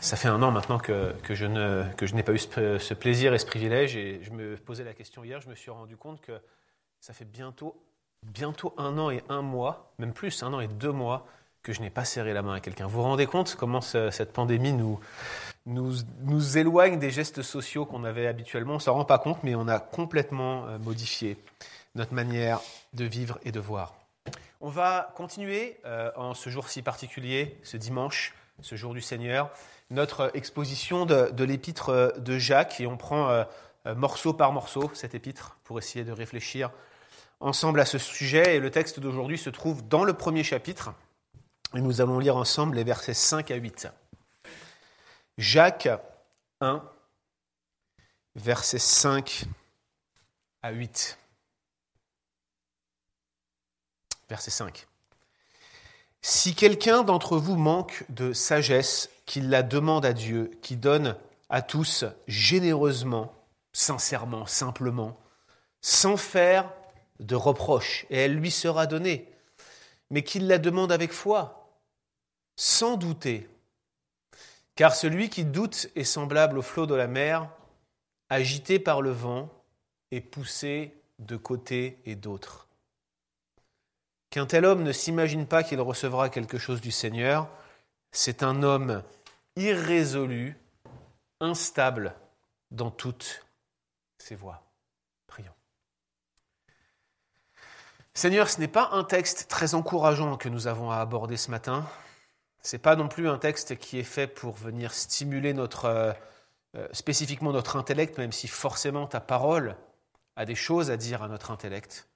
Ça fait un an maintenant que, je, n'ai pas eu ce, plaisir et ce privilège. Et je me posais la question hier, je me suis rendu compte que ça fait bientôt, un an et un mois, même plus, un an et deux mois, que je n'ai pas serré la main à quelqu'un. Vous vous rendez compte comment ce- cette pandémie nous éloigne des gestes sociaux qu'on avait habituellement? On ne s'en rend pas compte, mais on a complètement euh, modifié notre manière de vivre et de voir. On va continuer euh, en ce jour si particulier, ce dimanche, ce jour du Seigneur, notre exposition de, de l'épître de Jacques et on prend euh, euh, morceau par morceau cette épître pour essayer de réfléchir ensemble à ce sujet. Et le texte d'aujourd'hui se trouve dans le premier chapitre et nous allons lire ensemble les versets 5 à 8. Jacques 1, versets 5 à 8. Verset 5. Si quelqu'un d'entre vous manque de sagesse, qu'il la demande à Dieu, qui donne à tous généreusement, sincèrement, simplement, sans faire de reproches, et elle lui sera donnée, mais qu'il la demande avec foi, sans douter. Car celui qui doute est semblable au flot de la mer, agité par le vent et poussé de côté et d'autre. Qu'un tel homme ne s'imagine pas qu'il recevra quelque chose du Seigneur, c'est un homme irrésolu, instable dans toutes ses voies. Prions. Seigneur, ce n'est pas un texte très encourageant que nous avons à aborder ce matin. Ce n'est pas non plus un texte qui est fait pour venir stimuler notre, euh, euh, spécifiquement notre intellect, même si forcément ta parole a des choses à dire à notre intellect.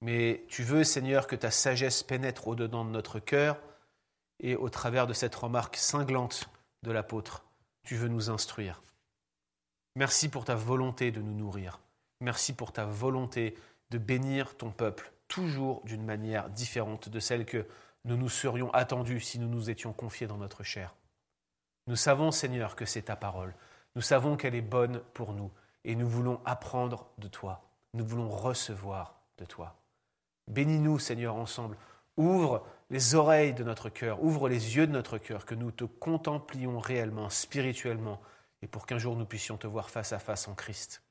Mais tu veux, Seigneur, que ta sagesse pénètre au-dedans de notre cœur et au travers de cette remarque cinglante de l'apôtre, tu veux nous instruire. Merci pour ta volonté de nous nourrir. Merci pour ta volonté de bénir ton peuple, toujours d'une manière différente de celle que nous nous serions attendus si nous nous étions confiés dans notre chair. Nous savons, Seigneur, que c'est ta parole. Nous savons qu'elle est bonne pour nous et nous voulons apprendre de toi. Nous voulons recevoir de toi. Bénis-nous, Seigneur, ensemble. Ouvre les oreilles de notre cœur, ouvre les yeux de notre cœur, que nous te contemplions réellement, spirituellement, et pour qu'un jour nous puissions te voir face à face en Christ.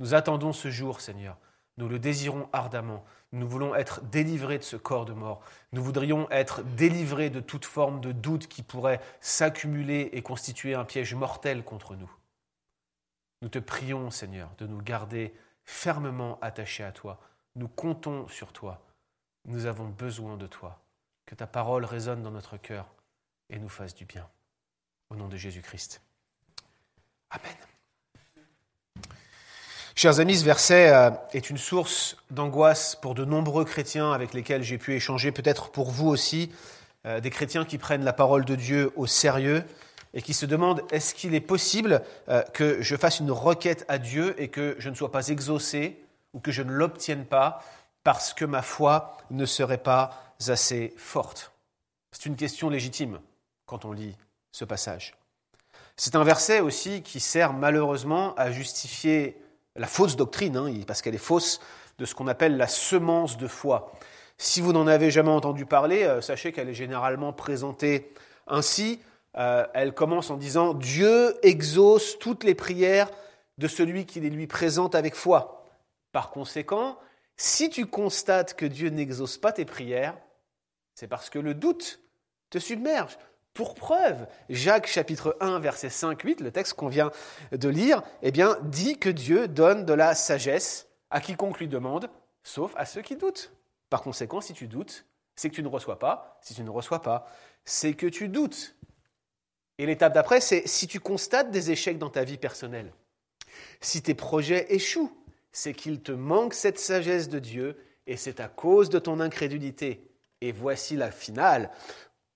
Nous attendons ce jour, Seigneur. Nous le désirons ardemment. Nous voulons être délivrés de ce corps de mort. Nous voudrions être délivrés de toute forme de doute qui pourrait s'accumuler et constituer un piège mortel contre nous. Nous te prions, Seigneur, de nous garder fermement attachés à toi. Nous comptons sur toi. Nous avons besoin de toi. Que ta parole résonne dans notre cœur et nous fasse du bien. Au nom de Jésus-Christ. Amen. Chers amis, ce verset euh, est une source d'angoisse pour de nombreux chrétiens avec lesquels j'ai pu échanger, peut-être pour vous aussi, euh, des chrétiens qui prennent la parole de Dieu au sérieux et qui se demandent est-ce qu'il est possible euh, que je fasse une requête à Dieu et que je ne sois pas exaucé ou que je ne l'obtienne pas parce que ma foi ne serait pas assez forte C'est une question légitime quand on lit ce passage. C'est un verset aussi qui sert malheureusement à justifier la fausse doctrine, hein, parce qu'elle est fausse, de ce qu'on appelle la semence de foi. Si vous n'en avez jamais entendu parler, euh, sachez qu'elle est généralement présentée ainsi. Euh, elle commence en disant Dieu exauce toutes les prières de celui qui les lui présente avec foi. Par conséquent, si tu constates que Dieu n'exauce pas tes prières, c'est parce que le doute te submerge. Pour preuve, Jacques chapitre 1 verset 5-8, le texte qu'on vient de lire, eh bien, dit que Dieu donne de la sagesse à quiconque lui demande, sauf à ceux qui doutent. Par conséquent, si tu doutes, c'est que tu ne reçois pas. Si tu ne reçois pas, c'est que tu doutes. Et l'étape d'après, c'est si tu constates des échecs dans ta vie personnelle, si tes projets échouent, c'est qu'il te manque cette sagesse de Dieu et c'est à cause de ton incrédulité. Et voici la finale.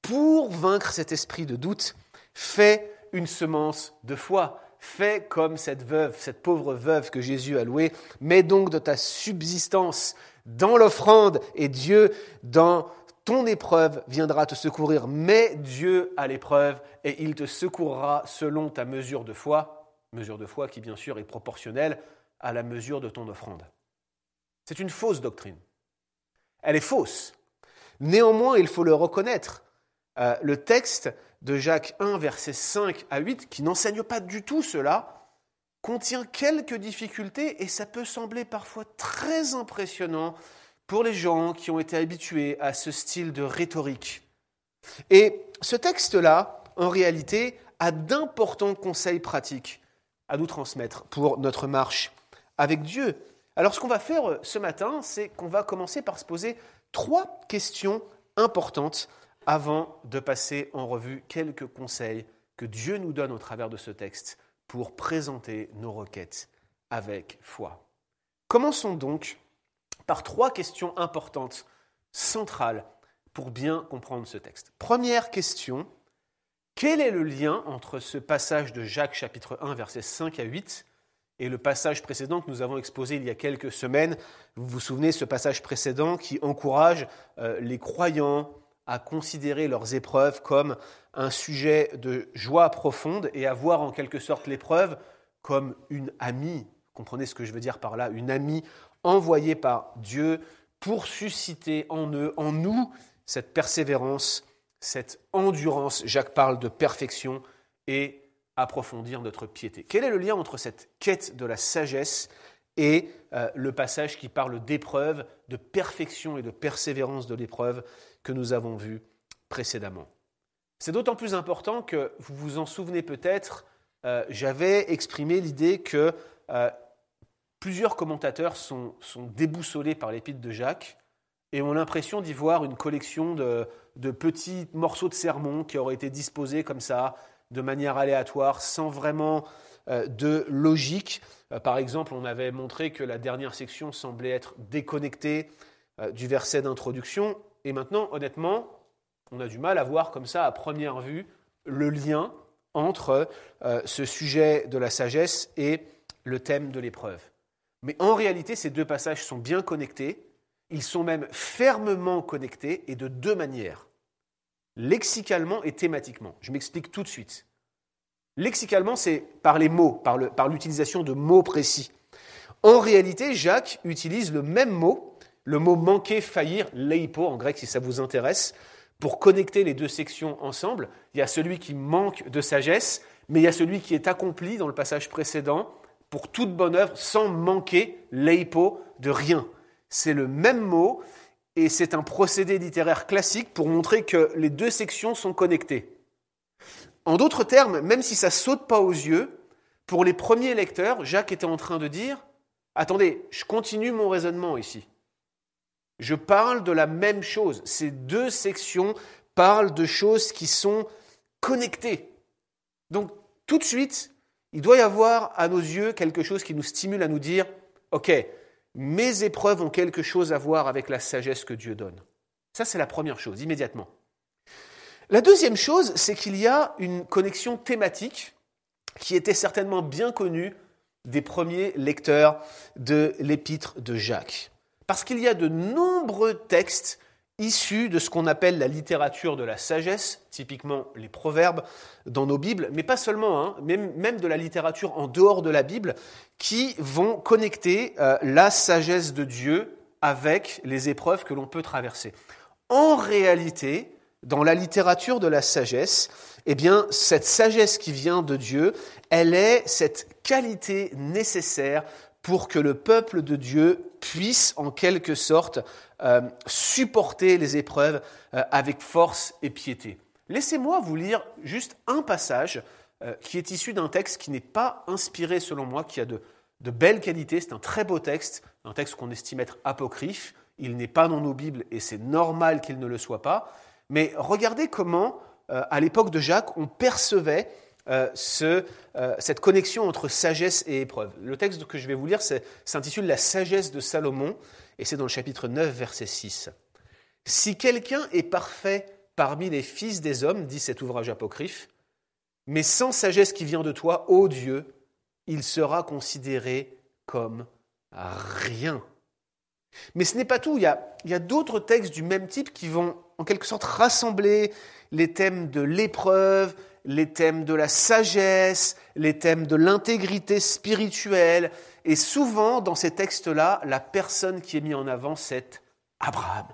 Pour vaincre cet esprit de doute, fais une semence de foi. Fais comme cette veuve, cette pauvre veuve que Jésus a louée. Mets donc de ta subsistance dans l'offrande et Dieu, dans ton épreuve, viendra te secourir. Mets Dieu à l'épreuve et il te secourra selon ta mesure de foi. Mesure de foi qui, bien sûr, est proportionnelle à la mesure de ton offrande. C'est une fausse doctrine. Elle est fausse. Néanmoins, il faut le reconnaître. Euh, le texte de Jacques 1, versets 5 à 8, qui n'enseigne pas du tout cela, contient quelques difficultés et ça peut sembler parfois très impressionnant pour les gens qui ont été habitués à ce style de rhétorique. Et ce texte-là, en réalité, a d'importants conseils pratiques à nous transmettre pour notre marche avec Dieu. Alors ce qu'on va faire ce matin, c'est qu'on va commencer par se poser trois questions importantes avant de passer en revue quelques conseils que Dieu nous donne au travers de ce texte pour présenter nos requêtes avec foi. Commençons donc par trois questions importantes, centrales, pour bien comprendre ce texte. Première question, quel est le lien entre ce passage de Jacques chapitre 1 versets 5 à 8 et le passage précédent que nous avons exposé il y a quelques semaines Vous vous souvenez ce passage précédent qui encourage euh, les croyants à considérer leurs épreuves comme un sujet de joie profonde et à voir en quelque sorte l'épreuve comme une amie. Comprenez ce que je veux dire par là? Une amie envoyée par Dieu pour susciter en eux, en nous, cette persévérance, cette endurance. Jacques parle de perfection et approfondir notre piété. Quel est le lien entre cette quête de la sagesse et euh, le passage qui parle d'épreuve, de perfection et de persévérance de l'épreuve que nous avons vu précédemment? C'est d'autant plus important que vous vous en souvenez peut-être, euh, j'avais exprimé l'idée que euh, plusieurs commentateurs sont, déboussolés par l'épître de Jacques et ont l'impression d'y voir une collection de, petits morceaux de sermons qui auraient été disposés comme ça, de manière aléatoire, sans vraiment euh, de logique. par exemple, on avait montré que la dernière section semblait être déconnectée du verset d'introduction. Et maintenant, honnêtement, on a du mal à voir comme ça, à première vue, le lien entre euh, ce sujet de la sagesse et le thème de l'épreuve. Mais en réalité, ces deux passages sont bien connectés, ils sont même fermement connectés et de deux manières, lexicalement et thématiquement. Je m'explique tout de suite. Lexicalement, c'est par les mots, par l'utilisation de mots précis. En réalité, Jacques utilise le même mot le mot manquer, faillir, leipo en grec si ça vous intéresse, pour connecter les deux sections ensemble. Il y a celui qui manque de sagesse, mais il y a celui qui est accompli dans le passage précédent pour toute bonne œuvre sans manquer, leipo, de rien. C'est le même mot et c'est un procédé littéraire classique pour montrer que les deux sections sont connectées. En d'autres termes, même si ça saute pas aux yeux, pour les premiers lecteurs, Jacques était en train de dire Attendez, je continue mon raisonnement ici. Je parle de la même chose. Ces deux sections parlent de choses qui sont connectées. Donc tout de suite, il doit y avoir à nos yeux quelque chose qui nous stimule à nous dire, OK, mes épreuves ont quelque chose à voir avec la sagesse que Dieu donne. Ça, c'est la première chose, immédiatement. La deuxième chose, c'est qu'il y a une connexion thématique qui était certainement bien connue des premiers lecteurs de l'épître de Jacques. Parce qu'il y a de nombreux textes issus de ce qu'on appelle la littérature de la sagesse, typiquement les proverbes dans nos Bibles, mais pas seulement, hein, même, de la littérature en dehors de la Bible, qui vont connecter euh, la sagesse de Dieu avec les épreuves que l'on peut traverser. En réalité, dans la littérature de la sagesse, eh bien, cette sagesse qui vient de Dieu, elle est cette qualité nécessaire pour que le peuple de Dieu puisse en quelque sorte euh, supporter les épreuves euh, avec force et piété. Laissez-moi vous lire juste un passage euh, qui est issu d'un texte qui n'est pas inspiré selon moi, qui a de, de belles qualités. C'est un très beau texte, un texte qu'on estime être apocryphe. Il n'est pas dans nos Bibles et c'est normal qu'il ne le soit pas. Mais regardez comment, à l'époque de Jacques, on percevait euh, euh, cette connexion entre sagesse et épreuve. Le texte que je vais vous lire s'intitule La sagesse de Salomon, et c'est dans le chapitre 9, verset 6. Si quelqu'un est parfait parmi les fils des hommes, dit cet ouvrage apocryphe, mais sans sagesse qui vient de toi, ô Dieu, il sera considéré comme rien. Mais ce n'est pas tout, il y a, il y a d'autres textes du même type qui vont en quelque sorte rassembler les thèmes de l'épreuve, les thèmes de la sagesse, les thèmes de l'intégrité spirituelle. Et souvent, dans ces textes-là, la personne qui est mise en avant, c'est Abraham,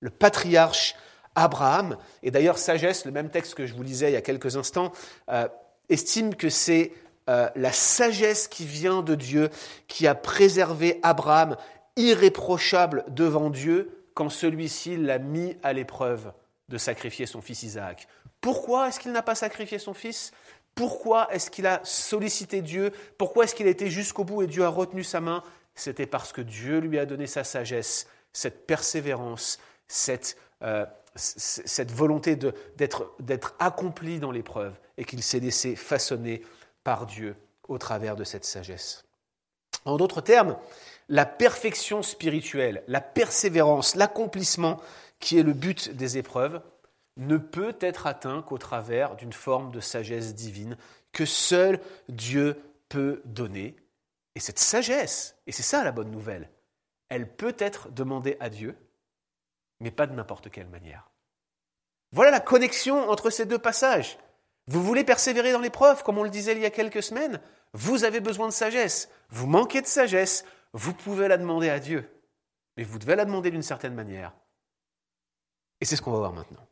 le patriarche Abraham, et d'ailleurs sagesse, le même texte que je vous lisais il y a quelques instants, euh, estime que c'est euh, la sagesse qui vient de Dieu qui a préservé Abraham irréprochable devant Dieu quand celui-ci l'a mis à l'épreuve de sacrifier son fils Isaac. Pourquoi est-ce qu'il n'a pas sacrifié son fils? Pourquoi est-ce qu'il a sollicité Dieu? Pourquoi est-ce qu'il a été jusqu'au bout et Dieu a retenu sa main? C'était parce que Dieu lui a donné sa sagesse, cette persévérance, cette, euh, cette volonté d'être accompli dans l'épreuve et qu'il s'est laissé façonner par Dieu au travers de cette sagesse. En d'autres termes, la perfection spirituelle, la persévérance, l'accomplissement qui est le but des épreuves, ne peut être atteint qu'au travers d'une forme de sagesse divine que seul Dieu peut donner. Et cette sagesse, et c'est ça la bonne nouvelle, elle peut être demandée à Dieu, mais pas de n'importe quelle manière. Voilà la connexion entre ces deux passages. Vous voulez persévérer dans l'épreuve, comme on le disait il y a quelques semaines? Vous avez besoin de sagesse. Vous manquez de sagesse. Vous pouvez la demander à Dieu. Mais vous devez la demander d'une certaine manière. Et c'est ce qu'on va voir maintenant.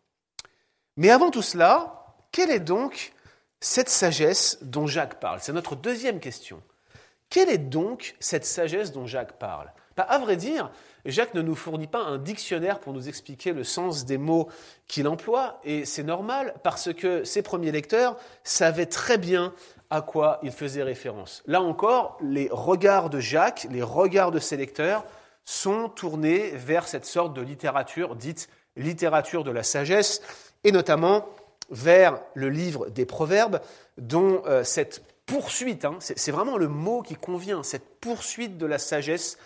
Mais avant tout cela, quelle est donc cette sagesse dont Jacques parle? C'est notre deuxième question. Quelle est donc cette sagesse dont Jacques parle? Bah, À vrai dire, Jacques ne nous fournit pas un dictionnaire pour nous expliquer le sens des mots qu'il emploie, et c'est normal parce que ses premiers lecteurs savaient très bien à quoi il faisait référence. Là encore, les regards de Jacques, les regards de ses lecteurs sont tournés vers cette sorte de littérature dite littérature de la sagesse, et notamment vers le livre des Proverbes, dont euh, cette poursuite, hein, c'est vraiment le mot qui convient, cette poursuite de la sagesse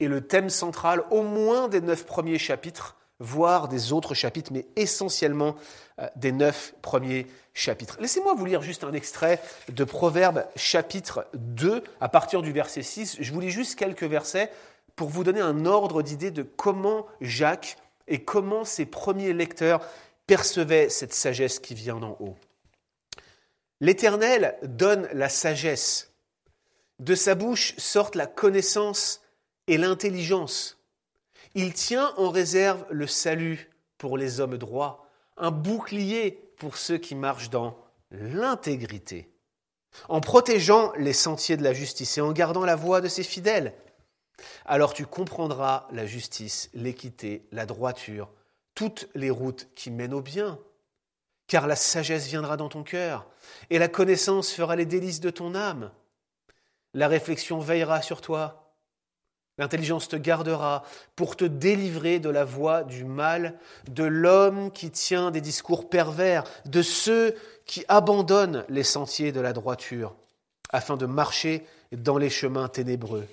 est le thème central au moins des neuf premiers chapitres, voire des autres chapitres, mais essentiellement euh, des neuf premiers chapitres. Laissez-moi vous lire juste un extrait de Proverbes chapitre 2 à partir du verset 6. Je vous lis juste quelques versets pour vous donner un ordre d'idée de comment Jacques et comment ses premiers lecteurs percevaient cette sagesse qui vient d'en haut. L'Éternel donne la sagesse. De sa bouche sortent la connaissance et l'intelligence. Il tient en réserve le salut pour les hommes droits, un bouclier pour ceux qui marchent dans l'intégrité, en protégeant les sentiers de la justice et en gardant la voie de ses fidèles. Alors tu comprendras la justice, l'équité, la droiture, toutes les routes qui mènent au bien, car la sagesse viendra dans ton cœur, et la connaissance fera les délices de ton âme. La réflexion veillera sur toi, L'intelligence te gardera pour te délivrer de la voie du mal, de l'homme qui tient des discours pervers, de ceux qui abandonnent les sentiers de la droiture, afin de marcher dans les chemins ténébreux,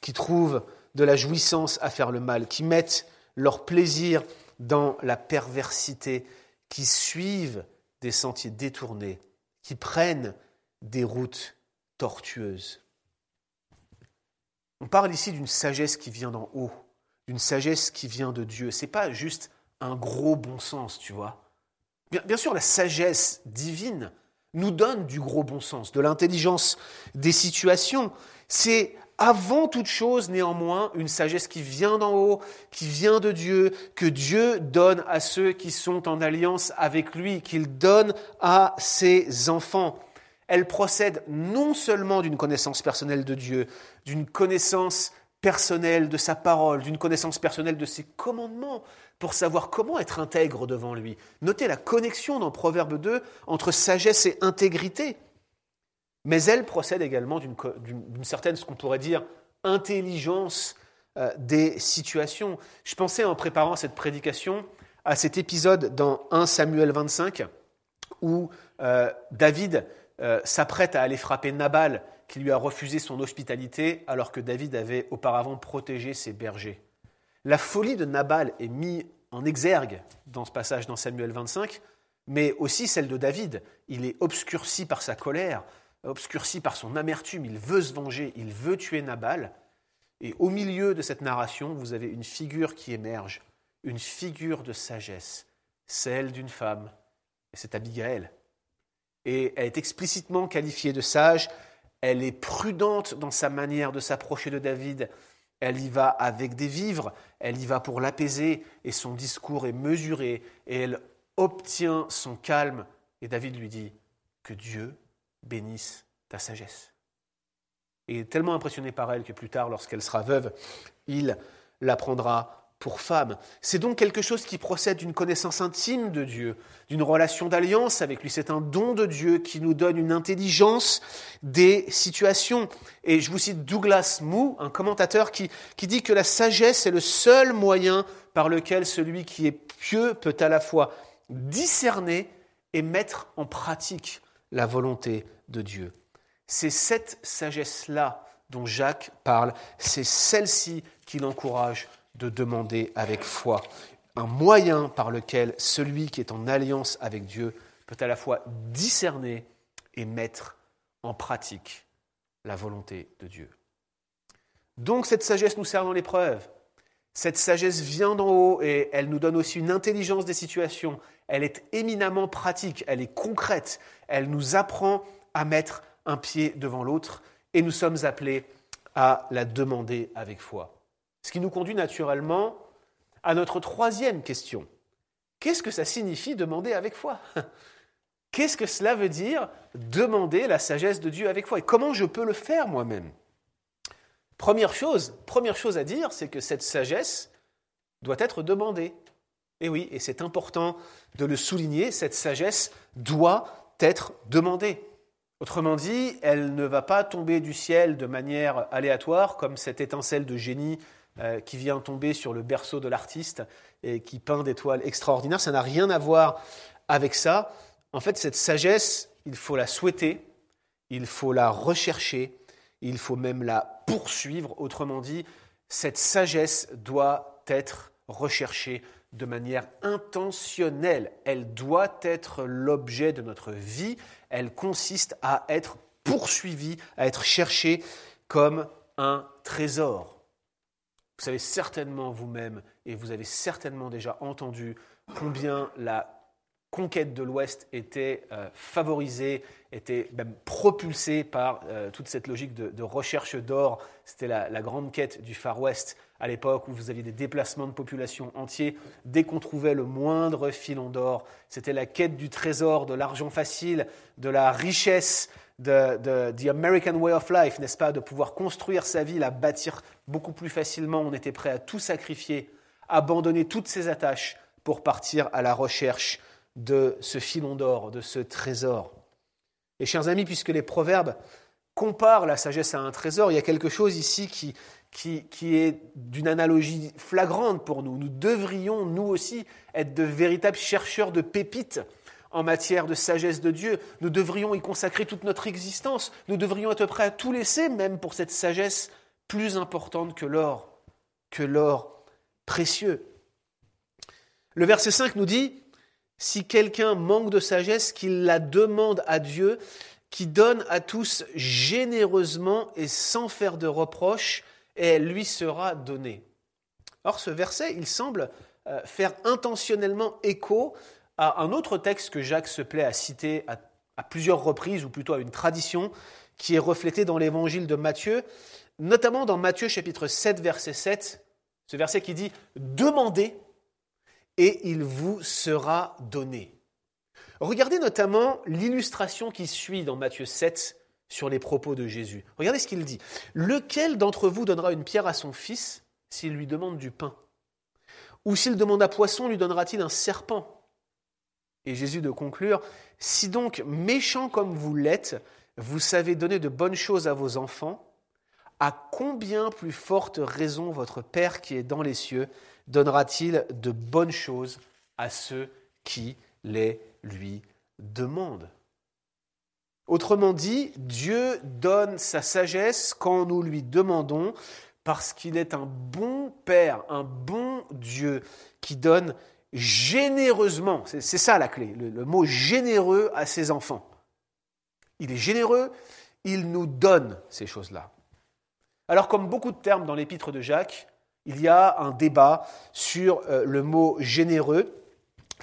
qui trouvent de la jouissance à faire le mal, qui mettent leur plaisir dans la perversité, qui suivent des sentiers détournés, qui prennent des routes tortueuses. On parle ici d'une sagesse qui vient d'en haut, d'une sagesse qui vient de Dieu. Ce n'est pas juste un gros bon sens, tu vois. Bien, bien, sûr, la sagesse divine nous donne du gros bon sens, de l'intelligence des situations. C'est avant toute chose, néanmoins, une sagesse qui vient d'en haut, qui vient de Dieu, que Dieu donne à ceux qui sont en alliance avec lui, qu'il donne à ses enfants elle procède non seulement d'une connaissance personnelle de Dieu, d'une connaissance personnelle de sa parole, d'une connaissance personnelle de ses commandements, pour savoir comment être intègre devant lui. Notez la connexion dans Proverbe 2 entre sagesse et intégrité. Mais elle procède également d'une certaine, ce qu'on pourrait dire, intelligence euh, des situations. Je pensais en préparant cette prédication à cet épisode dans 1 Samuel 25 où euh, David euh, s'apprête à aller frapper Nabal, qui lui a refusé son hospitalité alors que David avait auparavant protégé ses bergers. La folie de Nabal est mise en exergue dans ce passage dans Samuel 25, mais aussi celle de David. Il est obscurci par sa colère, obscurci par son amertume, il veut se venger, il veut tuer Nabal. Et au milieu de cette narration, vous avez une figure qui émerge, une figure de sagesse, celle d'une femme, et c'est Abigail et elle est explicitement qualifiée de sage. Elle est prudente dans sa manière de s'approcher de David. elle y va avec des vivres, elle y va pour l'apaiser, et son discours est mesuré, et elle obtient son calme. Et David lui dit, que Dieu bénisse ta sagesse. Et il est tellement impressionné par elle que plus tard, lorsqu'elle sera veuve, il la prendra pour femme. C'est donc quelque chose qui procède d'une connaissance intime de Dieu, d'une relation d'alliance avec lui. C'est un don de Dieu qui nous donne une intelligence des situations. Et je vous cite Douglas Moo, un commentateur qui, qui dit que la sagesse est le seul moyen par lequel celui qui est pieux peut à la fois discerner et mettre en pratique la volonté de Dieu. C'est cette sagesse-là dont Jacques parle, c'est celle-ci qui l'encourage de demander avec foi, un moyen par lequel celui qui est en alliance avec Dieu peut à la fois discerner et mettre en pratique la volonté de Dieu. Donc cette sagesse nous sert dans l'épreuve. Cette sagesse vient d'en haut et elle nous donne aussi une intelligence des situations. Elle est éminemment pratique, elle est concrète, elle nous apprend à mettre un pied devant l'autre et nous sommes appelés à la demander avec foi. Ce qui nous conduit naturellement à notre troisième question. Qu'est-ce que ça signifie demander avec foi? Qu'est-ce que cela veut dire demander la sagesse de Dieu avec foi? Et comment je peux le faire moi-même? Première chose, première chose à dire, c'est que cette sagesse doit être demandée. Et oui, et c'est important de le souligner, cette sagesse doit être demandée. Autrement dit, elle ne va pas tomber du ciel de manière aléatoire, comme cette étincelle de génie euh, qui vient tomber sur le berceau de l'artiste et qui peint des toiles extraordinaires. Ça n'a rien à voir avec ça. En fait, cette sagesse, il faut la souhaiter, il faut la rechercher, il faut même la poursuivre. Autrement dit, cette sagesse doit être recherchée de manière intentionnelle. Elle doit être l'objet de notre vie. Elle consiste à être poursuivie, à être cherchée comme un trésor. Vous savez certainement vous-même, et vous avez certainement déjà entendu combien la conquête de l'Ouest était euh, favorisée, était même propulsée par euh, toute cette logique de, recherche d'or. C'était la, grande quête du Far West à l'époque où vous aviez des déplacements de population entiers. Dès qu'on trouvait le moindre filon d'or, c'était la quête du trésor, de l'argent facile, de la richesse, de, the American way of life, n'est-ce pas, de pouvoir construire sa vie, la bâtir beaucoup plus facilement. On était prêt à tout sacrifier, abandonner toutes ses attaches pour partir à la recherche de ce filon d'or, de ce trésor. Et chers amis, puisque les proverbes comparent la sagesse à un trésor, il y a quelque chose ici qui, qui, qui est d'une analogie flagrante pour nous. Nous devrions, nous aussi, être de véritables chercheurs de pépites en matière de sagesse de Dieu. Nous devrions y consacrer toute notre existence. Nous devrions être prêts à tout laisser, même pour cette sagesse plus importante que l'or, que l'or précieux. Le verset 5 nous dit, si quelqu'un manque de sagesse, qu'il la demande à Dieu, qui donne à tous généreusement et sans faire de reproches, et elle lui sera donnée. Or, ce verset, il semble euh, faire intentionnellement écho à un autre texte que Jacques se plaît à citer à, plusieurs reprises, ou plutôt à une tradition, qui est reflétée dans l'évangile de Matthieu, notamment dans Matthieu chapitre 7, verset 7, ce verset qui dit Demandez et il vous sera donné. Regardez notamment l'illustration qui suit dans Matthieu 7 sur les propos de Jésus. Regardez ce qu'il dit. Lequel d'entre vous donnera une pierre à son fils s'il lui demande du pain? Ou s'il demande à poisson, lui donnera-t-il un serpent? Et Jésus de conclure, Si donc, méchant comme vous l'êtes, vous savez donner de bonnes choses à vos enfants, à combien plus forte raison votre Père qui est dans les cieux donnera-t-il de bonnes choses à ceux qui les lui demandent? Autrement dit, Dieu donne sa sagesse quand nous lui demandons, parce qu'il est un bon Père, un bon Dieu qui donne généreusement, c'est ça la clé, le, mot généreux à ses enfants. Il est généreux, il nous donne ces choses-là. Alors comme beaucoup de termes dans l'épître de Jacques, il y a un débat sur euh, le mot généreux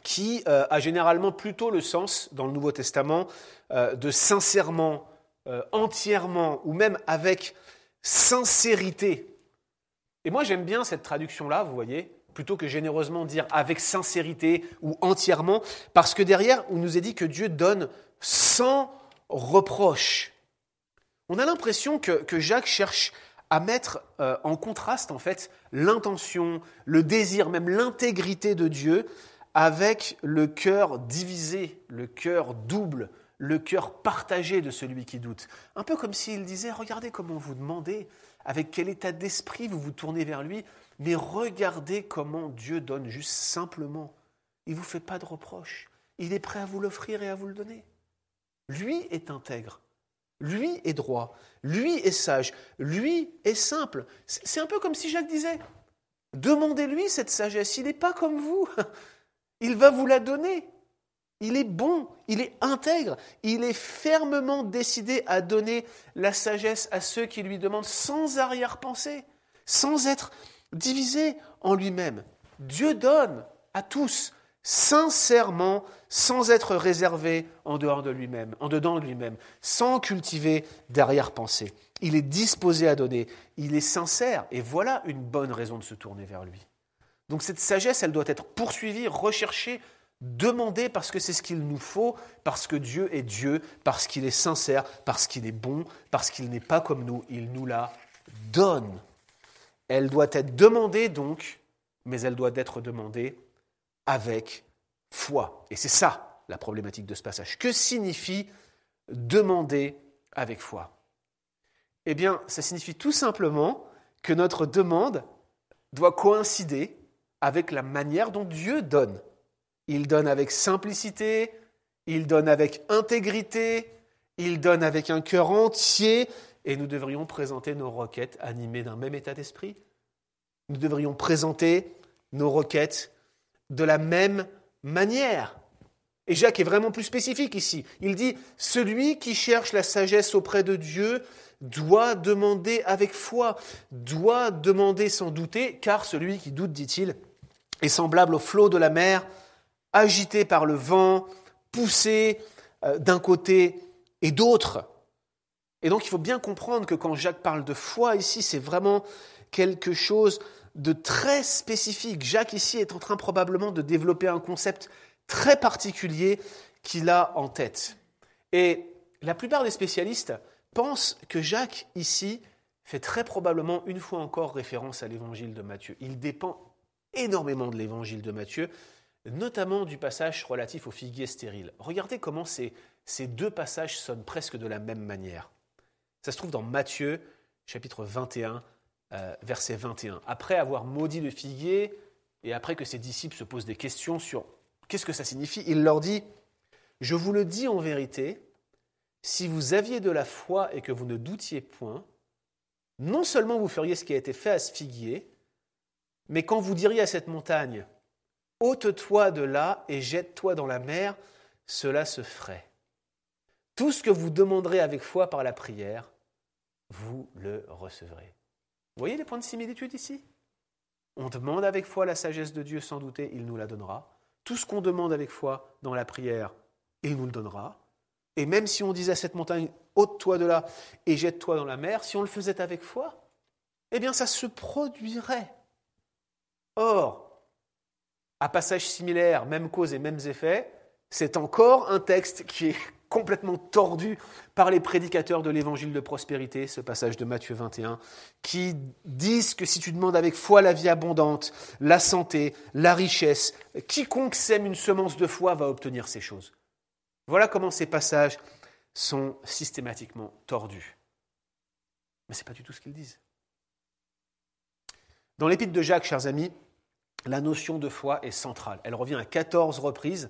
qui euh, a généralement plutôt le sens dans le Nouveau Testament euh, de sincèrement, entièrement ou même avec sincérité Et moi j'aime bien cette traduction-là, vous voyez, plutôt que généreusement dire avec sincérité ou entièrement, parce que derrière, on nous est dit que Dieu donne sans reproche. On a l'impression que, Jacques cherche à mettre euh, en contraste en fait l'intention, le désir, même l'intégrité de Dieu avec le cœur divisé, le cœur double, le cœur partagé de celui qui doute. Un peu comme s'il disait, regardez comment vous demandez, avec quel état d'esprit vous vous tournez vers lui, mais regardez comment Dieu donne juste simplement. Il ne vous fait pas de reproches. Il est prêt à vous l'offrir et à vous le donner. Lui est intègre. Lui est droit. Lui est sage. Lui est simple. C'est un peu comme si Jacques disait, demandez-lui cette sagesse. Il n'est pas comme vous. Il va vous la donner. Il est bon, il est intègre, il est fermement décidé à donner la sagesse à ceux qui lui demandent sans arrière-pensée, sans être divisé en lui-même. Dieu donne à tous, sincèrement, sans être réservé en dehors de lui-même, en dedans de lui-même, sans cultiver d'arrière-pensée. Il est disposé à donner, il est sincère, et voilà une bonne raison de se tourner vers lui. Donc cette sagesse, elle doit être poursuivie, recherchée, demandée parce que c'est ce qu'il nous faut, parce que Dieu est Dieu, parce qu'il est sincère, parce qu'il est bon, parce qu'il n'est pas comme nous, il nous la donne. Elle doit être demandée donc, mais elle doit être demandée avec foi. Et c'est ça la problématique de ce passage. Que signifie demander avec foi? Eh bien, ça signifie tout simplement que notre demande doit coïncider avec la manière dont Dieu donne. Il donne avec simplicité, il donne avec intégrité, il donne avec un cœur entier, et nous devrions présenter nos requêtes animées d'un même état d'esprit. Nous devrions présenter nos requêtes de la même manière. Et Jacques est vraiment plus spécifique ici. Il dit, celui qui cherche la sagesse auprès de Dieu doit demander avec foi, doit demander sans douter, car celui qui doute, dit-il, est semblable au flot de la mer, agité par le vent, poussé euh, d'un côté et d'autre. Et donc il faut bien comprendre que quand Jacques parle de foi ici, c'est vraiment quelque chose de très spécifique. Jacques ici est en train probablement de développer un concept très particulier qu'il a en tête. Et la plupart des spécialistes pensent que Jacques ici fait très probablement une fois encore référence à l'évangile de Matthieu. Il dépend énormément de l'évangile de Matthieu, notamment du passage relatif au figuier stérile. Regardez comment ces, ces deux passages sonnent presque de la même manière. Ça se trouve dans Matthieu, chapitre 21, euh, verset 21. Après avoir maudit le figuier, et après que ses disciples se posent des questions sur qu'est-ce que ça signifie, il leur dit, je vous le dis en vérité, si vous aviez de la foi et que vous ne doutiez point, non seulement vous feriez ce qui a été fait à ce figuier, mais quand vous diriez à cette montagne, ôte-toi de là et jette-toi dans la mer, cela se ferait. Tout ce que vous demanderez avec foi par la prière, vous le recevrez. Vous voyez les points de similitude ici? On demande avec foi la sagesse de Dieu sans douter, il nous la donnera. Tout ce qu'on demande avec foi dans la prière, il nous le donnera. Et même si on disait à cette montagne, ôte-toi de là et jette-toi dans la mer, si on le faisait avec foi, eh bien ça se produirait. Or, à passage similaire, même cause et mêmes effets, c'est encore un texte qui est complètement tordu par les prédicateurs de l'évangile de prospérité, ce passage de Matthieu 21, qui disent que si tu demandes avec foi la vie abondante, la santé, la richesse, quiconque sème une semence de foi va obtenir ces choses. Voilà comment ces passages sont systématiquement tordus. Mais ce n'est pas du tout ce qu'ils disent. Dans l'épître de Jacques, chers amis, la notion de foi est centrale. Elle revient à 14 reprises.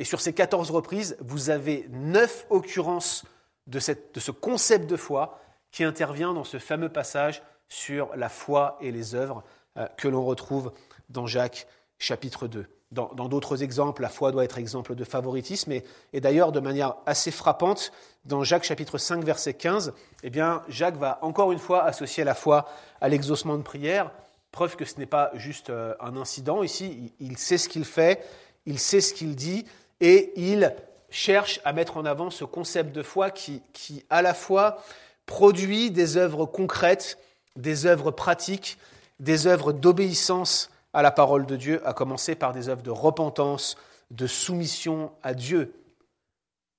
Et sur ces 14 reprises, vous avez 9 occurrences de, ce concept de foi qui intervient dans ce fameux passage sur la foi et les œuvres euh, que l'on retrouve dans Jacques chapitre 2. Dans d'autres exemples, la foi doit être exemple de favoritisme. Et, et d'ailleurs, de manière assez frappante, dans Jacques chapitre 5, verset 15, eh Jacques va encore une fois associer la foi à l'exaucement de prière. Preuve que ce n'est pas juste euh, un incident ici, il sait ce qu'il fait, il sait ce qu'il dit, et il cherche à mettre en avant ce concept de foi qui, à la fois produit des œuvres concrètes, des œuvres pratiques, des œuvres d'obéissance à la parole de Dieu, à commencer par des œuvres de repentance, de soumission à Dieu.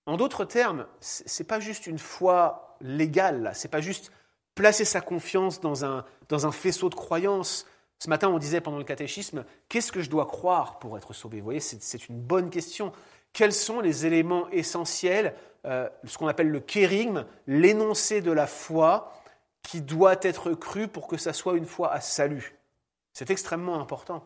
En d'autres termes, ce n'est pas juste une foi légale, ce n'est pas juste placer sa confiance dans un, dans un faisceau de croyances. Ce matin, on disait pendant le catéchisme, qu'est-ce que je dois croire pour être sauvé? Vous voyez, c'est une bonne question. Quels sont les éléments essentiels, euh, ce qu'on appelle le kérigme, l'énoncé de la foi qui doit être cru pour que ça soit une foi à salut C'est extrêmement important.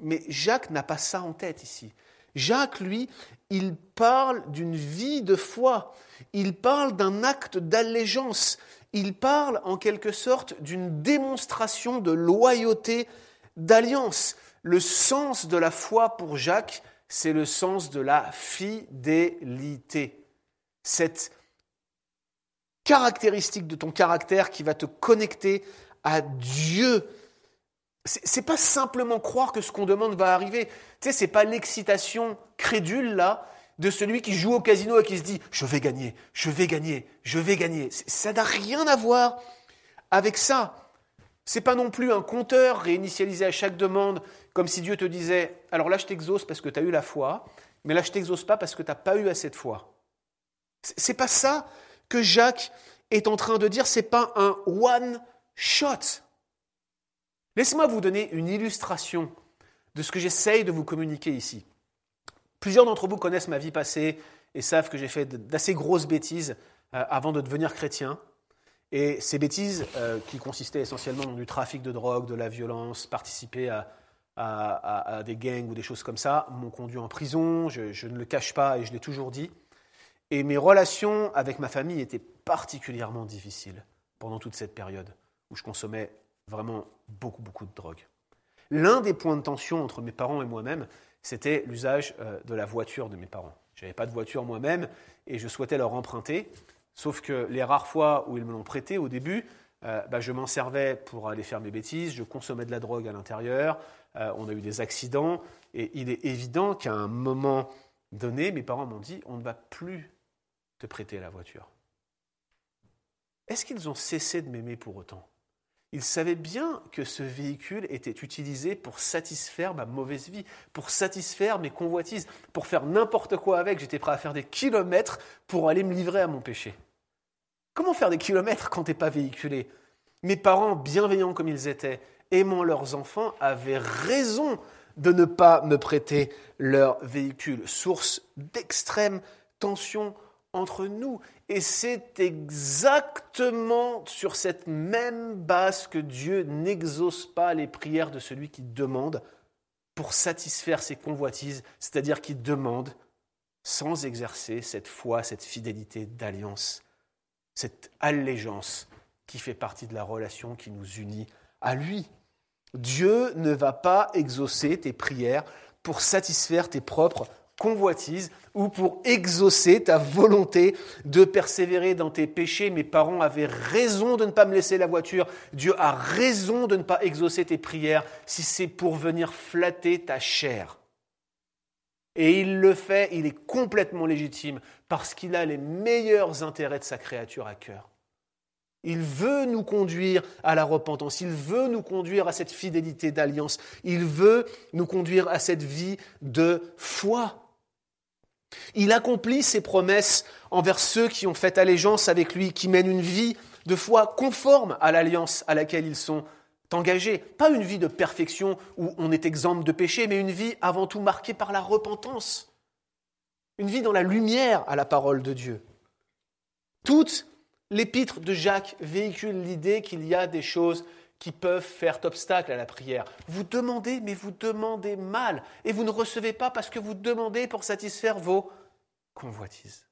Mais Jacques n'a pas ça en tête ici. Jacques, lui, il parle d'une vie de foi, il parle d'un acte d'allégeance, il parle en quelque sorte d'une démonstration de loyauté, d'alliance. Le sens de la foi pour Jacques, c'est le sens de la fidélité. Cette caractéristique de ton caractère qui va te connecter à Dieu c'est pas simplement croire que ce qu'on demande va arriver. Tu sais, c'est pas l'excitation crédule là de celui qui joue au casino et qui se dit je vais gagner, je vais gagner, je vais gagner. Ça n'a rien à voir avec ça. C'est pas non plus un compteur réinitialisé à chaque demande, comme si Dieu te disait alors là je t'exauce parce que tu as eu la foi, mais là je t'exauce pas parce que tu n'as pas eu assez de foi. C'est pas ça que Jacques est en train de dire, c'est pas un one shot. Laissez-moi vous donner une illustration de ce que j'essaye de vous communiquer ici. Plusieurs d'entre vous connaissent ma vie passée et savent que j'ai fait d'assez grosses bêtises euh, avant de devenir chrétien. Et ces bêtises, euh, qui consistaient essentiellement dans du trafic de drogue, de la violence, participer à, des gangs ou des choses comme ça, m'ont conduit en prison, je, je ne le cache pas et je l'ai toujours dit. Et mes relations avec ma famille étaient particulièrement difficiles pendant toute cette période où je consommais vraiment beaucoup, beaucoup de drogue. L'un des points de tension entre mes parents et moi-même, c'était l'usage euh, de la voiture de mes parents. Je n'avais pas de voiture moi-même et je souhaitais leur emprunter, sauf que les rares fois où ils me l'ont prêté au début, euh, bah, je m'en servais pour aller faire mes bêtises, je consommais de la drogue à l'intérieur, euh, on a eu des accidents, et il est évident qu'à un moment donné, mes parents m'ont dit, on ne va plus te prêter la voiture. Est-ce qu'ils ont cessé de m'aimer pour autant? Il savait bien que ce véhicule était utilisé pour satisfaire ma mauvaise vie, pour satisfaire mes convoitises, pour faire n'importe quoi avec. J'étais prêt à faire des kilomètres pour aller me livrer à mon péché. Comment faire des kilomètres quand tu n'es pas véhiculé? Mes parents, bienveillants comme ils étaient, aimant leurs enfants, avaient raison de ne pas me prêter leur véhicule, source d'extrême tension entre nous. Et c'est exactement sur cette même base que Dieu n'exauce pas les prières de celui qui demande pour satisfaire ses convoitises, c'est-à-dire qui demande sans exercer cette foi, cette fidélité d'alliance, cette allégeance qui fait partie de la relation qui nous unit à lui. Dieu ne va pas exaucer tes prières pour satisfaire tes propres convoitise ou pour exaucer ta volonté de persévérer dans tes péchés. Mes parents avaient raison de ne pas me laisser la voiture. Dieu a raison de ne pas exaucer tes prières si c'est pour venir flatter ta chair. Et il le fait, il est complètement légitime parce qu'il a les meilleurs intérêts de sa créature à cœur. Il veut nous conduire à la repentance, il veut nous conduire à cette fidélité d'alliance, il veut nous conduire à cette vie de foi. Il accomplit ses promesses envers ceux qui ont fait allégeance avec lui, qui mènent une vie de foi conforme à l'alliance à laquelle ils sont engagés. Pas une vie de perfection où on est exempt de péché, mais une vie avant tout marquée par la repentance. Une vie dans la lumière à la parole de Dieu. Toute l'épître de Jacques véhicule l'idée qu'il y a des choses qui peuvent faire obstacle à la prière. Vous demandez, mais vous demandez mal. Et vous ne recevez pas parce que vous demandez pour satisfaire vos convoitises.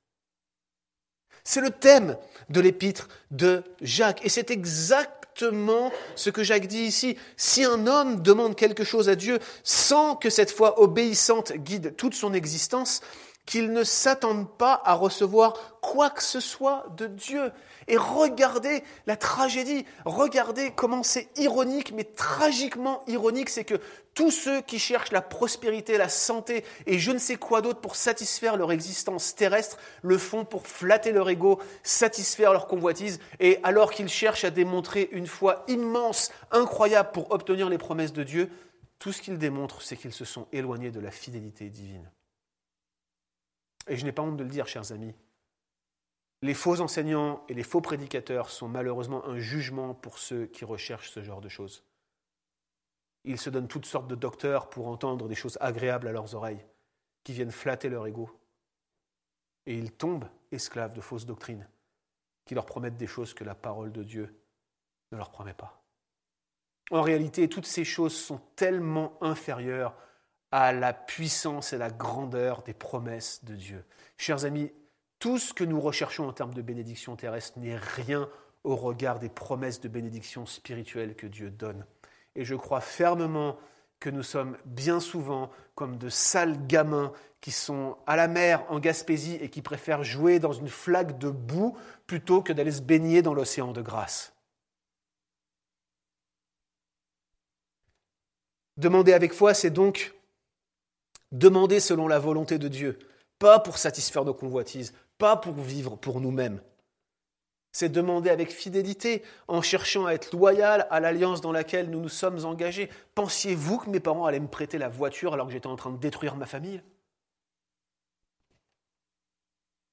C'est le thème de l'épître de Jacques. Et c'est exactement ce que Jacques dit ici. Si un homme demande quelque chose à Dieu sans que cette foi obéissante guide toute son existence, qu'ils ne s'attendent pas à recevoir quoi que ce soit de Dieu. Et regardez la tragédie, regardez comment c'est ironique, mais tragiquement ironique, c'est que tous ceux qui cherchent la prospérité, la santé et je ne sais quoi d'autre pour satisfaire leur existence terrestre le font pour flatter leur ego, satisfaire leur convoitise, et alors qu'ils cherchent à démontrer une foi immense, incroyable pour obtenir les promesses de Dieu, tout ce qu'ils démontrent, c'est qu'ils se sont éloignés de la fidélité divine. Et je n'ai pas honte de le dire, chers amis, les faux enseignants et les faux prédicateurs sont malheureusement un jugement pour ceux qui recherchent ce genre de choses. Ils se donnent toutes sortes de docteurs pour entendre des choses agréables à leurs oreilles, qui viennent flatter leur ego. Et ils tombent esclaves de fausses doctrines, qui leur promettent des choses que la parole de Dieu ne leur promet pas. En réalité, toutes ces choses sont tellement inférieures à la puissance et la grandeur des promesses de Dieu. Chers amis, tout ce que nous recherchons en termes de bénédiction terrestre n'est rien au regard des promesses de bénédiction spirituelle que Dieu donne. Et je crois fermement que nous sommes bien souvent comme de sales gamins qui sont à la mer en Gaspésie et qui préfèrent jouer dans une flaque de boue plutôt que d'aller se baigner dans l'océan de grâce. Demander avec foi, c'est donc demander selon la volonté de Dieu, pas pour satisfaire nos convoitises, pas pour vivre pour nous-mêmes. C'est demander avec fidélité, en cherchant à être loyal à l'alliance dans laquelle nous nous sommes engagés. Pensiez-vous que mes parents allaient me prêter la voiture alors que j'étais en train de détruire ma famille?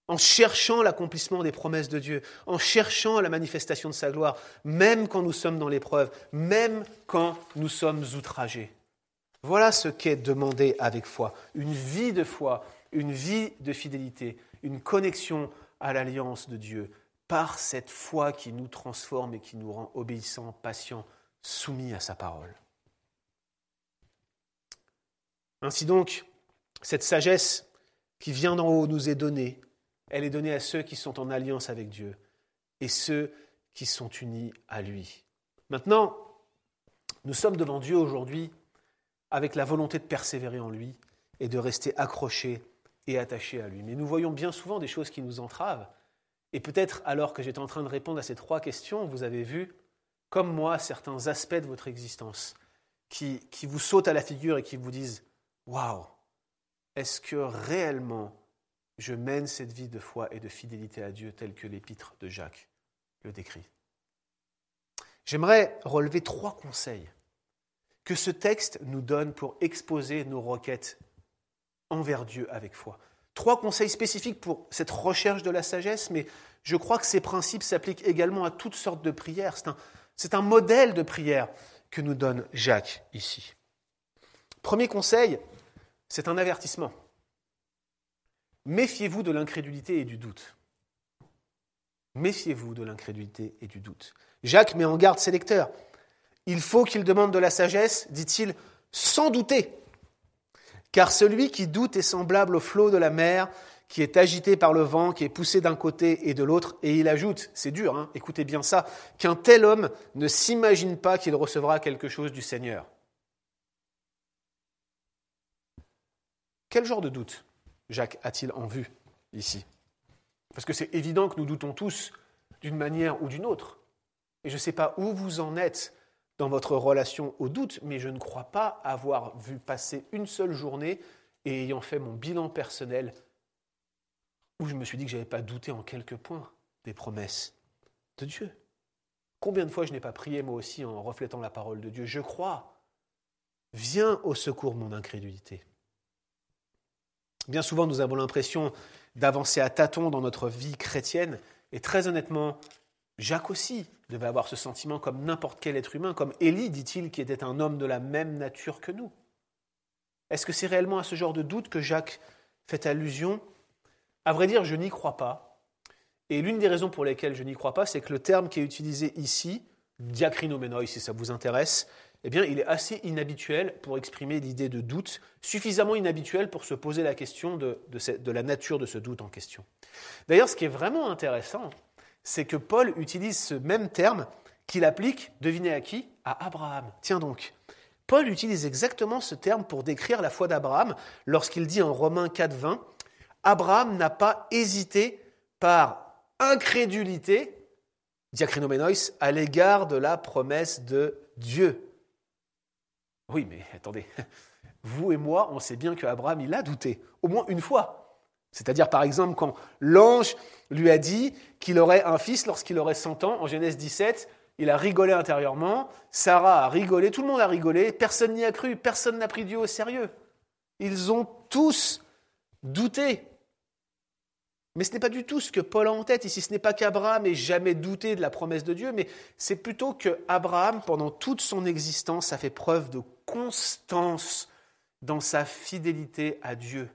En cherchant l'accomplissement des promesses de Dieu, en cherchant la manifestation de sa gloire, même quand nous sommes dans l'épreuve, même quand nous sommes outragés. Voilà ce qu'est demander avec foi. Une vie de foi, une vie de fidélité, une connexion à l'alliance de Dieu par cette foi qui nous transforme et qui nous rend obéissants, patients, soumis à sa parole. Ainsi donc, cette sagesse qui vient d'en haut nous est donnée. Elle est donnée à ceux qui sont en alliance avec Dieu et ceux qui sont unis à lui. Maintenant, nous sommes devant Dieu aujourd'hui avec la volonté de persévérer en lui et de rester accrochés et attaché à lui. Mais nous voyons bien souvent des choses qui nous entravent. Et peut-être alors que j'étais en train de répondre à ces trois questions, vous avez vu, comme moi, certains aspects de votre existence qui, qui vous sautent à la figure et qui vous disent Waouh, est-ce que réellement je mène cette vie de foi et de fidélité à Dieu telle que l'épître de Jacques le décrit? J'aimerais relever trois conseils que ce texte nous donne pour exposer nos requêtes envers Dieu avec foi. Trois conseils spécifiques pour cette recherche de la sagesse, mais je crois que ces principes s'appliquent également à toutes sortes de prières. C'est un, modèle de prière que nous donne Jacques ici. Premier conseil, c'est un avertissement. Méfiez-vous de l'incrédulité et du doute. Méfiez-vous de l'incrédulité et du doute. Jacques met en garde ses lecteurs. Il faut qu'ils demandent de la sagesse, dit-il, sans douter. Car celui qui doute est semblable au flot de la mer, qui est agité par le vent, qui est poussé d'un côté et de l'autre. Et il ajoute, c'est dur, hein, écoutez bien ça, qu'un tel homme ne s'imagine pas qu'il recevra quelque chose du Seigneur. Quel genre de doute Jacques a-t-il en vue ici? Parce que c'est évident que nous doutons tous d'une manière ou d'une autre. Et je ne sais pas où vous en êtes dans votre relation au doute, mais je ne crois pas avoir vu passer une seule journée et ayant fait mon bilan personnel où je me suis dit que je n'avais pas douté en quelques points des promesses de Dieu. Combien de fois je n'ai pas prié moi aussi en reflétant la parole de Dieu? Je crois. Viens au secours mon incrédulité. Bien souvent, nous avons l'impression d'avancer à tâtons dans notre vie chrétienne, et très honnêtement, Jacques aussi devait avoir ce sentiment comme n'importe quel être humain, comme Élie, dit-il, qui était un homme de la même nature que nous. Est-ce que c'est réellement à ce genre de doute que Jacques fait allusion? À vrai dire, je n'y crois pas. Et l'une des raisons pour lesquelles je n'y crois pas, c'est que le terme qui est utilisé ici, diacrinoménoi, si ça vous intéresse, eh bien, il est assez inhabituel pour exprimer l'idée de doute, suffisamment inhabituel pour se poser la question de, de la nature de ce doute en question. D'ailleurs, ce qui est vraiment intéressant, c'est que Paul utilise ce même terme qu'il applique, devinez à qui? À Abraham. Tiens donc. Paul utilise exactement ce terme pour décrire la foi d'Abraham lorsqu'il dit en Romains 4, 20 Abraham n'a pas hésité par incrédulité, diacrinomenois, à l'égard de la promesse de Dieu. Oui, mais attendez, vous et moi, on sait bien qu'Abraham, il a douté, au moins une fois. C'est-à-dire, par exemple, quand l'ange lui a dit qu'il aurait un fils lorsqu'il aurait 100 ans, en Genèse 17, il a rigolé intérieurement, Sarah a rigolé, tout le monde a rigolé, personne n'y a cru, personne n'a pris Dieu au sérieux. Ils ont tous douté. Mais ce n'est pas du tout ce que Paul a en tête ici. Ce n'est pas qu'Abraham ait jamais douté de la promesse de Dieu, mais c'est plutôt que Abraham, pendant toute son existence, a fait preuve de constance dans sa fidélité à Dieu,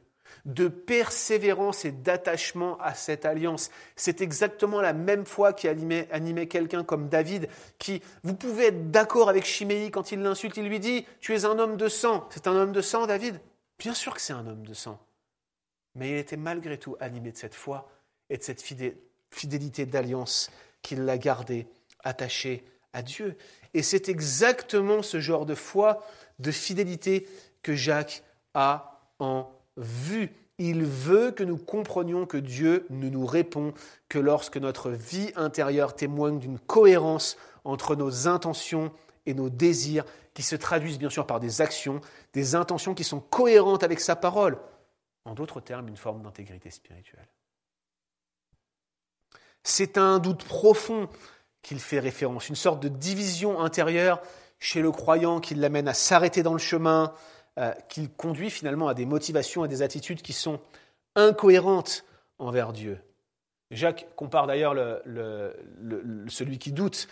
de persévérance et d'attachement à cette alliance. C'est exactement la même foi qui animait, animait quelqu'un comme David, qui, vous pouvez être d'accord avec Chiméi quand il l'insulte, il lui dit, tu es un homme de sang. C'est un homme de sang, David? Bien sûr que c'est un homme de sang. Mais il était malgré tout animé de cette foi et de cette fidélité d'alliance qu'il l'a gardé attaché à Dieu. Et c'est exactement ce genre de foi, de fidélité que Jacques a en vue. Il veut que nous comprenions que Dieu ne nous répond que lorsque notre vie intérieure témoigne d'une cohérence entre nos intentions et nos désirs qui se traduisent bien sûr par des actions, des intentions qui sont cohérentes avec sa parole. En d'autres termes, une forme d'intégrité spirituelle. C'est un doute profond qu'il fait référence, une sorte de division intérieure chez le croyant qui l'amène à s'arrêter dans le chemin, euh, qui conduit finalement à des motivations et des attitudes qui sont incohérentes envers Dieu. Jacques compare d'ailleurs celui qui doute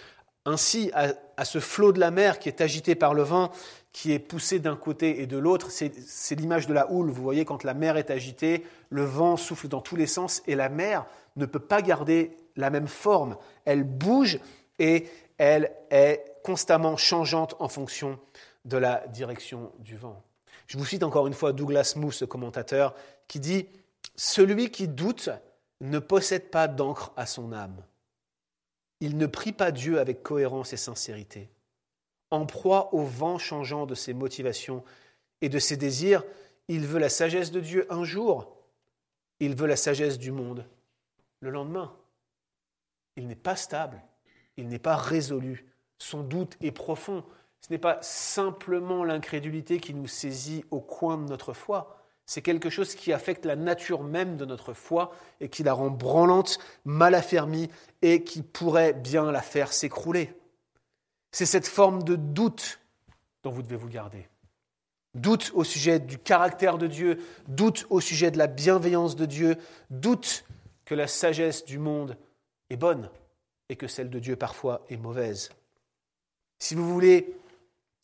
ainsi à, ce flot de la mer qui est agité par le vent, qui est poussé d'un côté et de l'autre. C'est l'image de la houle. Vous voyez, quand la mer est agitée, le vent souffle dans tous les sens et la mer ne peut pas garder la même forme. Elle bouge et elle est constamment changeante en fonction de la direction du vent. Je vous cite encore une fois Douglas Moo, ce commentateur, qui dit Celui qui doute ne possède pas d'encre à son âme. Il ne prie pas Dieu avec cohérence et sincérité. En proie au vent changeant de ses motivations et de ses désirs, il veut la sagesse de Dieu un jour, il veut la sagesse du monde le lendemain. Il n'est pas stable, il n'est pas résolu, son doute est profond. Ce n'est pas simplement l'incrédulité qui nous saisit au coin de notre foi, c'est quelque chose qui affecte la nature même de notre foi et qui la rend branlante, mal affermie et qui pourrait bien la faire s'écrouler. C'est cette forme de doute dont vous devez vous garder. Doute au sujet du caractère de Dieu, doute au sujet de la bienveillance de Dieu, doute que la sagesse du monde est bonne et que celle de Dieu parfois est mauvaise. Si vous voulez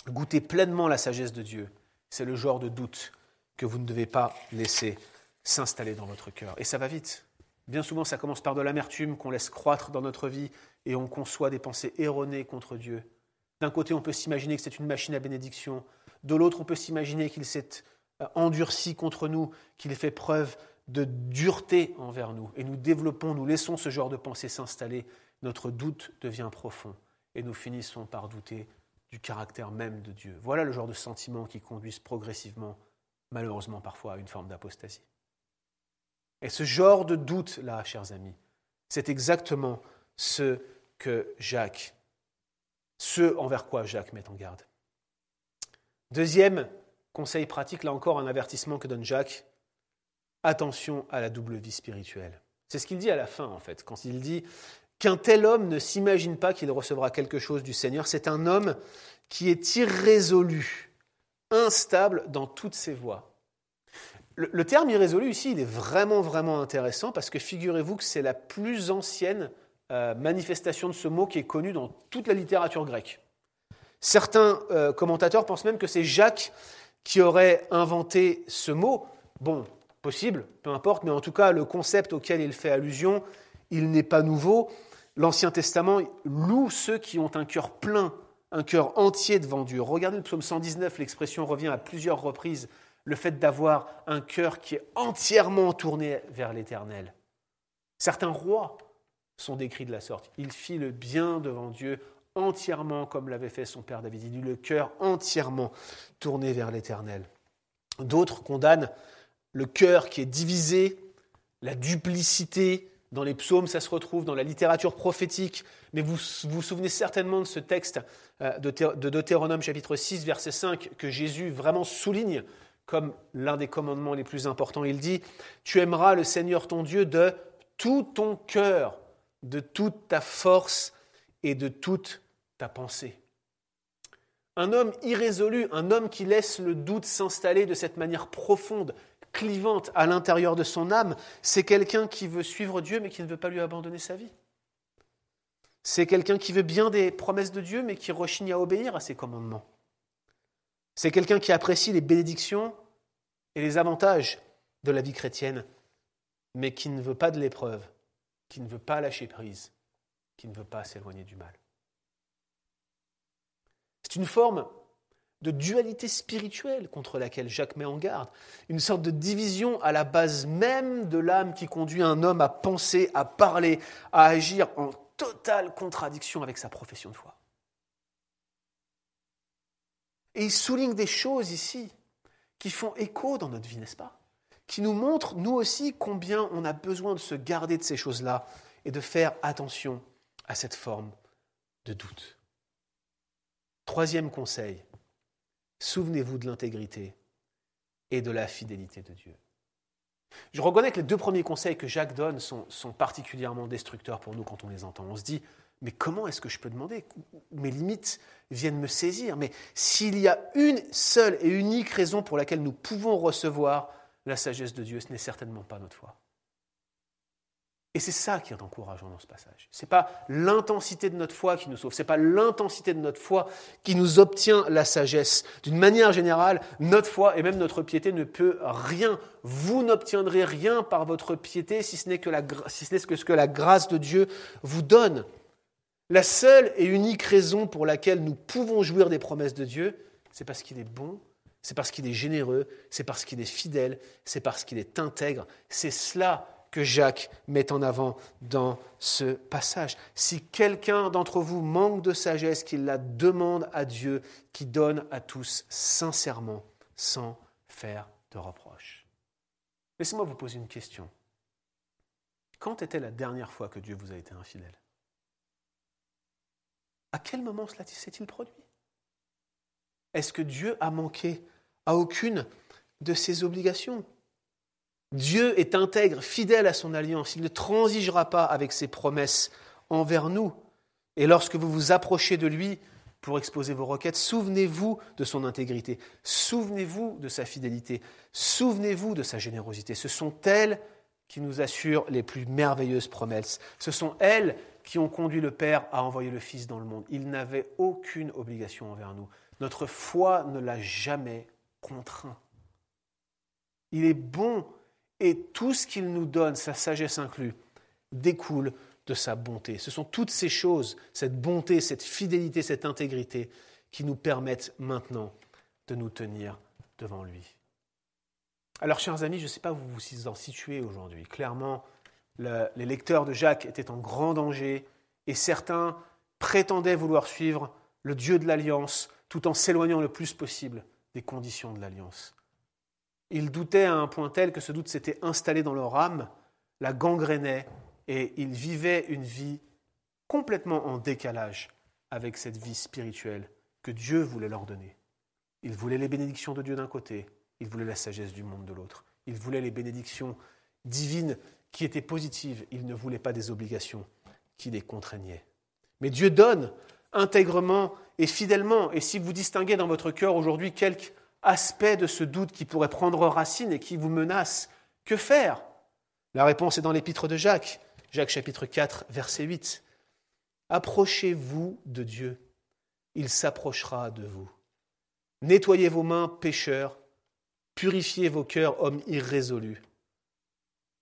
goûter pleinement la sagesse de Dieu, c'est le genre de doute que vous ne devez pas laisser s'installer dans votre cœur. Et ça va vite. Bien souvent, ça commence par de l'amertume qu'on laisse croître dans notre vie et on conçoit des pensées erronées contre Dieu. D'un côté, on peut s'imaginer que c'est une machine à bénédiction. De l'autre, on peut s'imaginer qu'il s'est euh, endurci contre nous, qu'il fait preuve de dureté envers nous. Et nous développons, nous laissons ce genre de pensée s'installer. Notre doute devient profond et nous finissons par douter du caractère même de Dieu. Voilà le genre de sentiments qui conduisent progressivement malheureusement parfois à une forme d'apostasie. Et ce genre de doute-là, chers amis, c'est exactement ce que Jacques, ce envers quoi Jacques met en garde. Deuxième conseil pratique, là encore un avertissement que donne Jacques, attention à la double vie spirituelle. C'est ce qu'il dit à la fin, en fait, quand il dit qu'un tel homme ne s'imagine pas qu'il recevra quelque chose du Seigneur. C'est un homme qui est irrésolu, instable dans toutes ses voies. Le, terme irrésolu ici, il est vraiment, vraiment intéressant parce que figurez-vous que c'est la plus ancienne euh, manifestation de ce mot qui est connue dans toute la littérature grecque. Certains euh, commentateurs pensent même que c'est Jacques qui aurait inventé ce mot. Bon, possible, peu importe, mais en tout cas, le concept auquel il fait allusion, il n'est pas nouveau. L'Ancien Testament loue ceux qui ont un cœur plein un cœur entier devant Dieu. Regardez le psaume 119, l'expression revient à plusieurs reprises, le fait d'avoir un cœur qui est entièrement tourné vers l'Éternel. Certains rois sont décrits de la sorte. Il fit le bien devant Dieu entièrement comme l'avait fait son père David. Il eut le cœur entièrement tourné vers l'Éternel. D'autres condamnent le cœur qui est divisé la duplicité. Dans les psaumes, ça se retrouve dans la littérature prophétique. Mais vous vous souvenez certainement de ce texte euh, de Deutéronome chapitre 6, verset 5, que Jésus vraiment souligne comme l'un des commandements les plus importants. Il dit, Tu aimeras le Seigneur ton Dieu de tout ton cœur, de toute ta force et de toute ta pensée. Un homme irrésolu, un homme qui laisse le doute s'installer de cette manière profonde, clivante à l'intérieur de son âme, c'est quelqu'un qui veut suivre Dieu mais qui ne veut pas lui abandonner sa vie. C'est quelqu'un qui veut bien des promesses de Dieu mais qui rechigne à obéir à ses commandements. C'est quelqu'un qui apprécie les bénédictions et les avantages de la vie chrétienne mais qui ne veut pas de l'épreuve, qui ne veut pas lâcher prise, qui ne veut pas s'éloigner du mal. C'est une forme de dualité spirituelle contre laquelle Jacques met en garde, une sorte de division à la base même de l'âme qui conduit un homme à penser, à parler, à agir en totale contradiction avec sa profession de foi. Et il souligne des choses ici qui font écho dans notre vie, n'est-ce pas? Qui nous montrent, nous aussi, combien on a besoin de se garder de ces choses-là et de faire attention à cette forme de doute. Troisième conseil, souvenez-vous de l'intégrité et de la fidélité de Dieu. Je reconnais que les deux premiers conseils que Jacques donne sont, particulièrement destructeurs pour nous quand on les entend. On se dit, mais comment est-ce que je peux demander? Mes limites viennent me saisir. Mais s'il y a une seule et unique raison pour laquelle nous pouvons recevoir la sagesse de Dieu, ce n'est certainement pas notre foi. Et c'est ça qui est encourageant dans ce passage. Ce n'est pas l'intensité de notre foi qui nous sauve, ce n'est pas l'intensité de notre foi qui nous obtient la sagesse. D'une manière générale, notre foi et même notre piété ne peut rien. Vous n'obtiendrez rien par votre piété si ce n'est que, si ce que la grâce de Dieu vous donne. La seule et unique raison pour laquelle nous pouvons jouir des promesses de Dieu, c'est parce qu'il est bon, c'est parce qu'il est généreux, c'est parce qu'il est fidèle, c'est parce qu'il est intègre. C'est cela que Jacques met en avant dans ce passage. Si quelqu'un d'entre vous manque de sagesse, qu'il la demande à Dieu, qui donne à tous sincèrement, sans faire de reproches. Laissez-moi vous poser une question. Quand était la dernière fois que Dieu vous a été infidèle? À quel moment cela s'est-il produit? Est-ce que Dieu a manqué à aucune de ses obligations? Dieu est intègre, fidèle à son alliance. Il ne transigera pas avec ses promesses envers nous. Et lorsque vous vous approchez de lui pour exposer vos requêtes, souvenez-vous de son intégrité, souvenez-vous de sa fidélité, souvenez-vous de sa générosité. Ce sont elles qui nous assurent les plus merveilleuses promesses. Ce sont elles qui ont conduit le Père à envoyer le Fils dans le monde. Il n'avait aucune obligation envers nous. Notre foi ne l'a jamais contraint. Il est bon et tout ce qu'il nous donne, sa sagesse inclue, découle de sa bonté. Ce sont toutes ces choses, cette bonté, cette fidélité, cette intégrité, qui nous permettent maintenant de nous tenir devant lui. Alors, chers amis, je ne sais pas où vous vous en situez aujourd'hui. Clairement, les lecteurs de Jacques étaient en grand danger et certains prétendaient vouloir suivre le Dieu de l'Alliance tout en s'éloignant le plus possible des conditions de l'Alliance. Ils doutaient à un point tel que ce doute s'était installé dans leur âme, la gangrénait, et ils vivaient une vie complètement en décalage avec cette vie spirituelle que Dieu voulait leur donner. Ils voulaient les bénédictions de Dieu d'un côté, ils voulaient la sagesse du monde de l'autre. Ils voulaient les bénédictions divines qui étaient positives, ils ne voulaient pas des obligations qui les contraignaient. Mais Dieu donne intègrement et fidèlement, et si vous distinguez dans votre cœur aujourd'hui quelques aspect de ce doute qui pourrait prendre racine et qui vous menace, que faire? La réponse est dans l'épître de Jacques, Jacques chapitre 4, verset 8. Approchez-vous de Dieu, il s'approchera de vous. Nettoyez vos mains, pécheurs, purifiez vos cœurs, hommes irrésolus.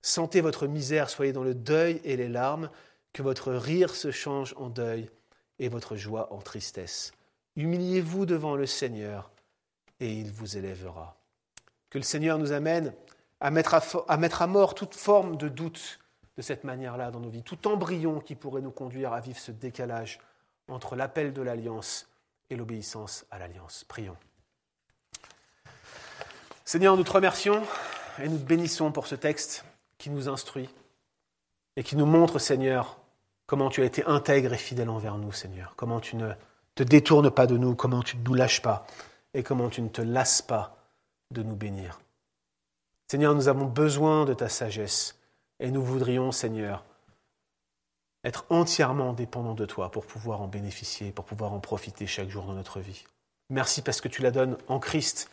Sentez votre misère, soyez dans le deuil et les larmes, que votre rire se change en deuil et votre joie en tristesse. Humiliez-vous devant le Seigneur, et il vous élèvera. Que le Seigneur nous amène à mettre à, mort toute forme de doute de cette manière-là dans nos vies, tout embryon qui pourrait nous conduire à vivre ce décalage entre l'appel de l'alliance et l'obéissance à l'alliance. Prions. Seigneur, nous te remercions et nous te bénissons pour ce texte qui nous instruit et qui nous montre, Seigneur, comment tu as été intègre et fidèle envers nous, Seigneur, comment tu ne te détournes pas de nous, comment tu ne nous lâches pas et comment tu ne te lasses pas de nous bénir. Seigneur, nous avons besoin de ta sagesse et nous voudrions, Seigneur, être entièrement dépendants de toi pour pouvoir en bénéficier, pour pouvoir en profiter chaque jour de notre vie. Merci parce que tu la donnes en Christ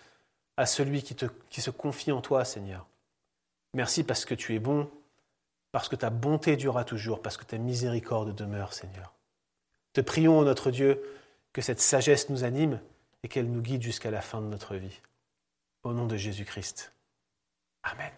à celui qui, qui se confie en toi, Seigneur. Merci parce que tu es bon, parce que ta bonté durera toujours, parce que ta miséricorde demeure, Seigneur. Te prions, notre Dieu, que cette sagesse nous anime et qu'elle nous guide jusqu'à la fin de notre vie. Au nom de Jésus-Christ. Amen.